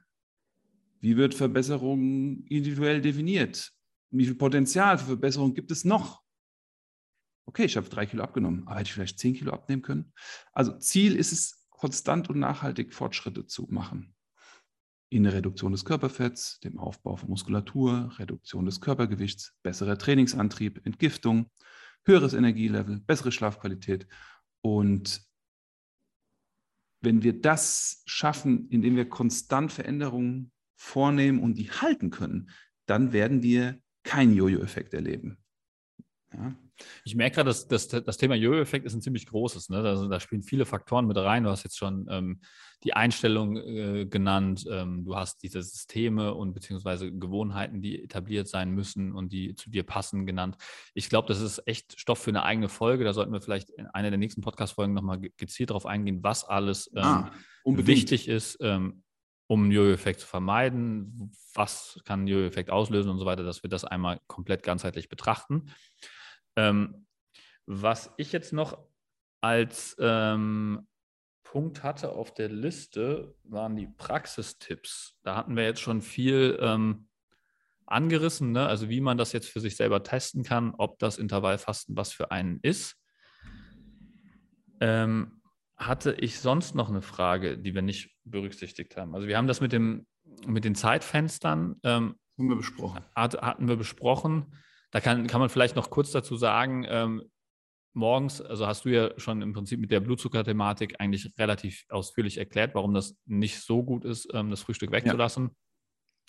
wie wird Verbesserung individuell definiert? Wie viel Potenzial für Verbesserung gibt es noch? Okay, ich habe drei Kilo abgenommen, aber hätte ich vielleicht zehn Kilo abnehmen können? Also Ziel ist es, konstant und nachhaltig Fortschritte zu machen. In der Reduktion des Körperfetts, dem Aufbau von Muskulatur, Reduktion des Körpergewichts, besserer Trainingsantrieb, Entgiftung, höheres Energielevel, bessere Schlafqualität. Und wenn wir das schaffen, indem wir konstant Veränderungen vornehmen und die halten können, dann werden wir keinen Jojo-Effekt erleben. Ja. Ich merke gerade, dass, dass das Thema Jojo-Effekt ist ein ziemlich großes. Ne? Da, da, spielen viele Faktoren mit rein. Du hast jetzt schon ähm, die Einstellung äh, genannt. Ähm, du hast diese Systeme und beziehungsweise Gewohnheiten, die etabliert sein müssen und die zu dir passen, genannt. Ich glaube, das ist echt Stoff für eine eigene Folge. Da sollten wir vielleicht in einer der nächsten Podcast-Folgen nochmal gezielt darauf eingehen, was alles ähm, ah, wichtig ist, ähm, um einen Jojo-Effekt zu vermeiden, was kann einen Jojo-Effekt auslösen und so weiter, dass wir das einmal komplett ganzheitlich betrachten. Ähm, was ich jetzt noch als ähm, Punkt hatte auf der Liste, waren die Praxistipps. Da hatten wir jetzt schon viel ähm, angerissen, ne? also wie man das jetzt für sich selber testen kann, ob das Intervallfasten was für einen ist. Ähm, hatte ich sonst noch eine Frage, die wir nicht berücksichtigt haben? Also wir haben das mit, dem, mit den Zeitfenstern ähm, haben wir besprochen. Hat, hatten wir besprochen. Da kann, kann man vielleicht noch kurz dazu sagen, ähm, morgens, also hast du ja schon im Prinzip mit der Blutzuckerthematik eigentlich relativ ausführlich erklärt, warum das nicht so gut ist, ähm, das Frühstück wegzulassen.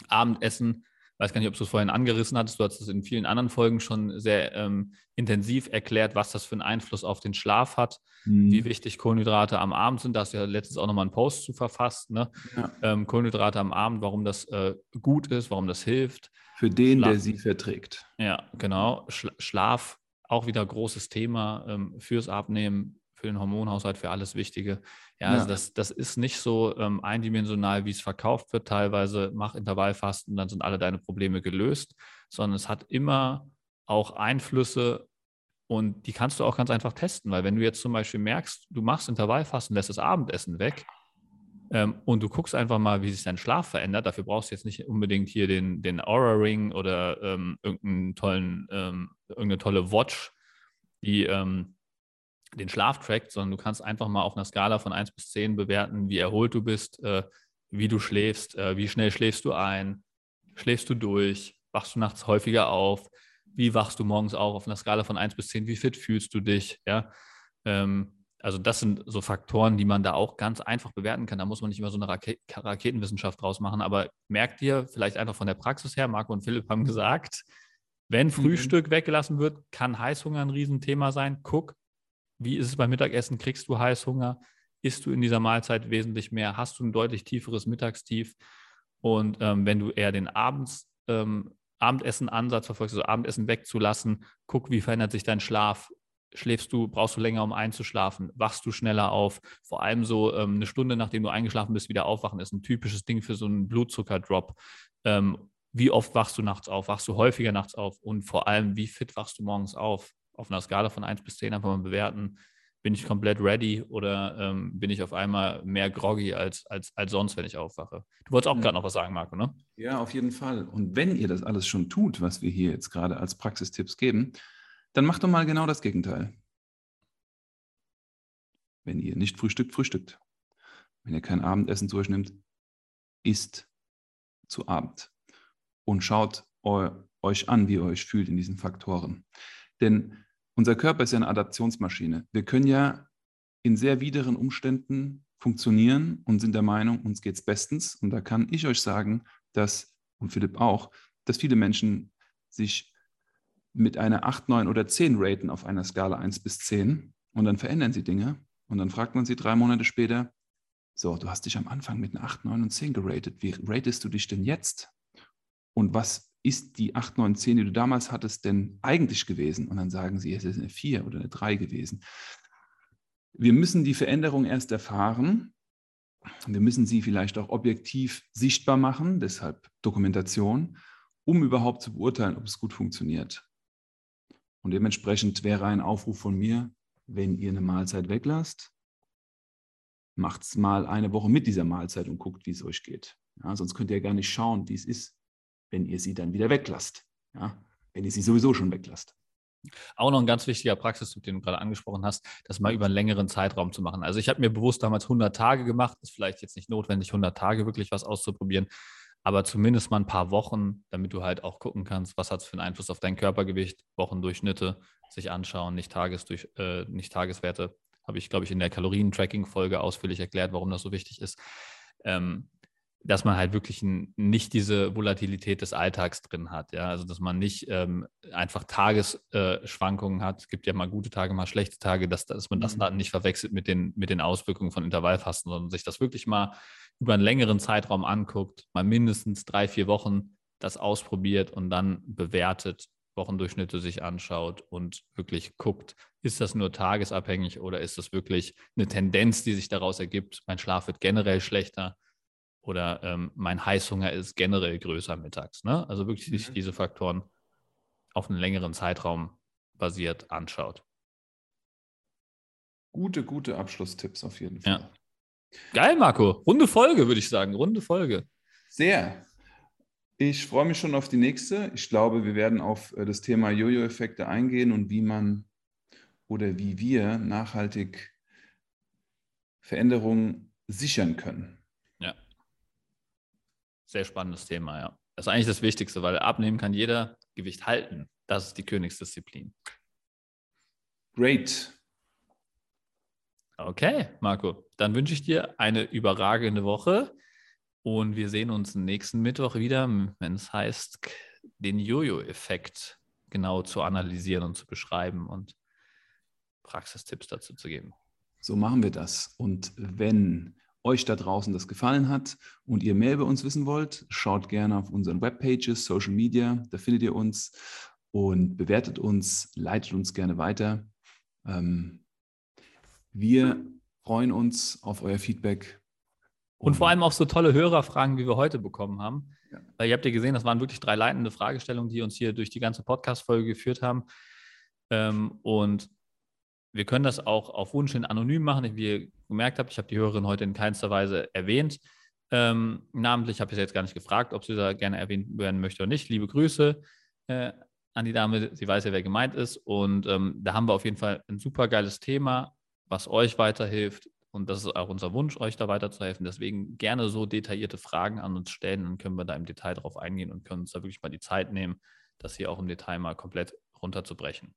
Ja. Abendessen weiß gar nicht, ob du es vorhin angerissen hattest, du hast es in vielen anderen Folgen schon sehr ähm, intensiv erklärt, was das für einen Einfluss auf den Schlaf hat, mhm. wie wichtig Kohlenhydrate am Abend sind. Da hast du ja letztens auch nochmal einen Post zu verfasst. Ne? Ja. Ähm, Kohlenhydrate am Abend, warum das äh, gut ist, warum das hilft. Für den, Schlaf, der sie verträgt. Ja, genau. Schlaf, auch wieder großes Thema ähm, fürs Abnehmen, für den Hormonhaushalt, für alles Wichtige. Ja, also das, das ist nicht so ähm, eindimensional, wie es verkauft wird. Teilweise mach Intervallfasten, dann sind alle deine Probleme gelöst, sondern es hat immer auch Einflüsse und die kannst du auch ganz einfach testen, weil wenn du jetzt zum Beispiel merkst, du machst Intervallfasten, lässt das Abendessen weg ähm, und du guckst einfach mal, wie sich dein Schlaf verändert. Dafür brauchst du jetzt nicht unbedingt hier den, den Aura Ring oder ähm, irgendeinen tollen, ähm, irgendeine tolle Watch, die ähm, den Schlaf trackt, sondern du kannst einfach mal auf einer Skala von 1 bis 10 bewerten, wie erholt du bist, äh, wie du schläfst, äh, wie schnell schläfst du ein, schläfst du durch, wachst du nachts häufiger auf, wie wachst du morgens auf auf einer Skala von 1 bis 10, wie fit fühlst du dich, ja. Ähm, also das sind so Faktoren, die man da auch ganz einfach bewerten kann. Da muss man nicht immer so eine Rake Raketenwissenschaft draus machen. Aber merkt ihr, vielleicht einfach von der Praxis her, Marco und Philipp haben gesagt, wenn mhm. Frühstück mhm. weggelassen wird, kann Heißhunger ein Riesenthema sein. Guck, wie ist es beim Mittagessen? Kriegst du Heißhunger? Isst du in dieser Mahlzeit wesentlich mehr? Hast du ein deutlich tieferes Mittagstief? Und ähm, wenn du eher den Abends, ähm, Abendessen-Ansatz verfolgst, also Abendessen wegzulassen, guck, wie verändert sich dein Schlaf? Schläfst du, brauchst du länger, um einzuschlafen? Wachst du schneller auf? Vor allem so ähm, eine Stunde, nachdem du eingeschlafen bist, wieder aufwachen, ist ein typisches Ding für so einen Blutzuckerdrop. Ähm, wie oft wachst du nachts auf? Wachst du häufiger nachts auf? Und vor allem, wie fit wachst du morgens auf? Auf einer Skala von 1 bis 10 einfach mal bewerten, bin ich komplett ready oder ähm, bin ich auf einmal mehr groggy als, als, als sonst, wenn ich aufwache? Du wolltest auch ja. gerade noch was sagen, Marco, ne? Ja, auf jeden Fall. Und wenn ihr das alles schon tut, was wir hier jetzt gerade als Praxistipps geben, dann macht doch mal genau das Gegenteil. Wenn ihr nicht frühstückt, frühstückt. Wenn ihr kein Abendessen zu euch nehmt, isst zu Abend. Und schaut eu euch an, wie ihr euch fühlt in diesen Faktoren. Denn unser Körper ist ja eine Adaptionsmaschine. Wir können ja in sehr wideren Umständen funktionieren und sind der Meinung, uns geht es bestens. Und da kann ich euch sagen, dass, und Philipp auch, dass viele Menschen sich mit einer 8, 9 oder 10 raten auf einer Skala 1 bis 10 und dann verändern sie Dinge und dann fragt man sie drei Monate später, so, du hast dich am Anfang mit einer 8, 9 und 10 geratet. Wie ratest du dich denn jetzt? Und was ist die 8, 9, 10, die du damals hattest, denn eigentlich gewesen? Und dann sagen sie, es ist eine 4 oder eine 3 gewesen. Wir müssen die Veränderung erst erfahren. Wir müssen sie vielleicht auch objektiv sichtbar machen, deshalb Dokumentation, um überhaupt zu beurteilen, ob es gut funktioniert. Und dementsprechend wäre ein Aufruf von mir, wenn ihr eine Mahlzeit weglasst, macht es mal eine Woche mit dieser Mahlzeit und guckt, wie es euch geht. Ja, sonst könnt ihr gar nicht schauen, wie es ist, wenn ihr sie dann wieder weglasst. Ja, wenn ihr sie sowieso schon weglasst. Auch noch ein ganz wichtiger Praxistipp, den du gerade angesprochen hast, das mal über einen längeren Zeitraum zu machen. Also ich habe mir bewusst damals 100 Tage gemacht, ist vielleicht jetzt nicht notwendig, 100 Tage wirklich was auszuprobieren, aber zumindest mal ein paar Wochen, damit du halt auch gucken kannst, was hat es für einen Einfluss auf dein Körpergewicht, Wochendurchschnitte sich anschauen, nicht, Tagesdurch, äh, nicht Tageswerte. Habe ich, glaube ich, in der Kalorien-Tracking-Folge ausführlich erklärt, warum das so wichtig ist. Ähm, dass man halt wirklich nicht diese Volatilität des Alltags drin hat. Ja? Also dass man nicht ähm, einfach Tagesschwankungen äh, hat. Es gibt ja mal gute Tage, mal schlechte Tage, dass, dass man das mhm. dann nicht verwechselt mit den, mit den Auswirkungen von Intervallfasten, sondern sich das wirklich mal über einen längeren Zeitraum anguckt, mal mindestens drei, vier Wochen das ausprobiert und dann bewertet, Wochendurchschnitte sich anschaut und wirklich guckt, ist das nur tagesabhängig oder ist das wirklich eine Tendenz, die sich daraus ergibt? Mein Schlaf wird generell schlechter oder ähm, mein Heißhunger ist generell größer mittags. Ne? Also wirklich mhm. sich diese Faktoren auf einen längeren Zeitraum basiert anschaut. Gute, gute Abschlusstipps auf jeden Fall. Ja. Geil, Marco. Runde Folge, würde ich sagen. Runde Folge. Sehr. Ich freue mich schon auf die nächste. Ich glaube, wir werden auf äh, das Thema Jojo-Effekte eingehen und wie man oder wie wir nachhaltig Veränderungen sichern können. Sehr spannendes Thema, ja. Das ist eigentlich das Wichtigste, weil abnehmen kann jeder, Gewicht halten. Das ist die Königsdisziplin. Great. Okay, Marco. Dann wünsche ich dir eine überragende Woche und wir sehen uns nächsten Mittwoch wieder, wenn es heißt, den Jojo-Effekt genau zu analysieren und zu beschreiben und Praxistipps dazu zu geben. So machen wir das. Und wenn euch da draußen das gefallen hat und ihr mehr über uns wissen wollt, schaut gerne auf unseren Webpages, Social Media, da findet ihr uns und bewertet uns, leitet uns gerne weiter. Ähm, wir freuen uns auf euer Feedback. Und vor allem auch so tolle Hörerfragen, wie wir heute bekommen haben. Ja. Weil ihr habt ja gesehen, das waren wirklich drei leitende Fragestellungen, die uns hier durch die ganze Podcast-Folge geführt haben. Ähm, und wir können das auch auf Wunsch hin anonym machen. Wie ihr gemerkt habt, ich habe die Hörerin heute in keinster Weise erwähnt. Ähm, namentlich habe ich sie jetzt gar nicht gefragt, ob sie da gerne erwähnt werden möchte oder nicht. Liebe Grüße äh, an die Dame. Sie weiß ja, wer gemeint ist. Und ähm, da haben wir auf jeden Fall ein super geiles Thema, was euch weiterhilft. Und das ist auch unser Wunsch, euch da weiterzuhelfen. Deswegen gerne so detaillierte Fragen an uns stellen. Dann können wir da im Detail drauf eingehen und können uns da wirklich mal die Zeit nehmen, das hier auch im Detail mal komplett runterzubrechen.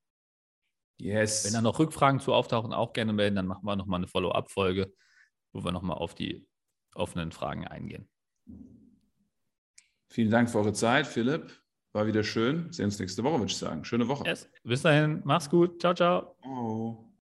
Yes. Wenn da noch Rückfragen zu auftauchen, auch gerne melden. Dann machen wir nochmal eine Follow-up-Folge, wo wir nochmal auf die offenen Fragen eingehen. Vielen Dank für eure Zeit, Philipp. War wieder schön. Wir sehen uns nächste Woche, würde ich sagen. Schöne Woche. Yes. Bis dahin. Mach's gut. Ciao, ciao. Oh.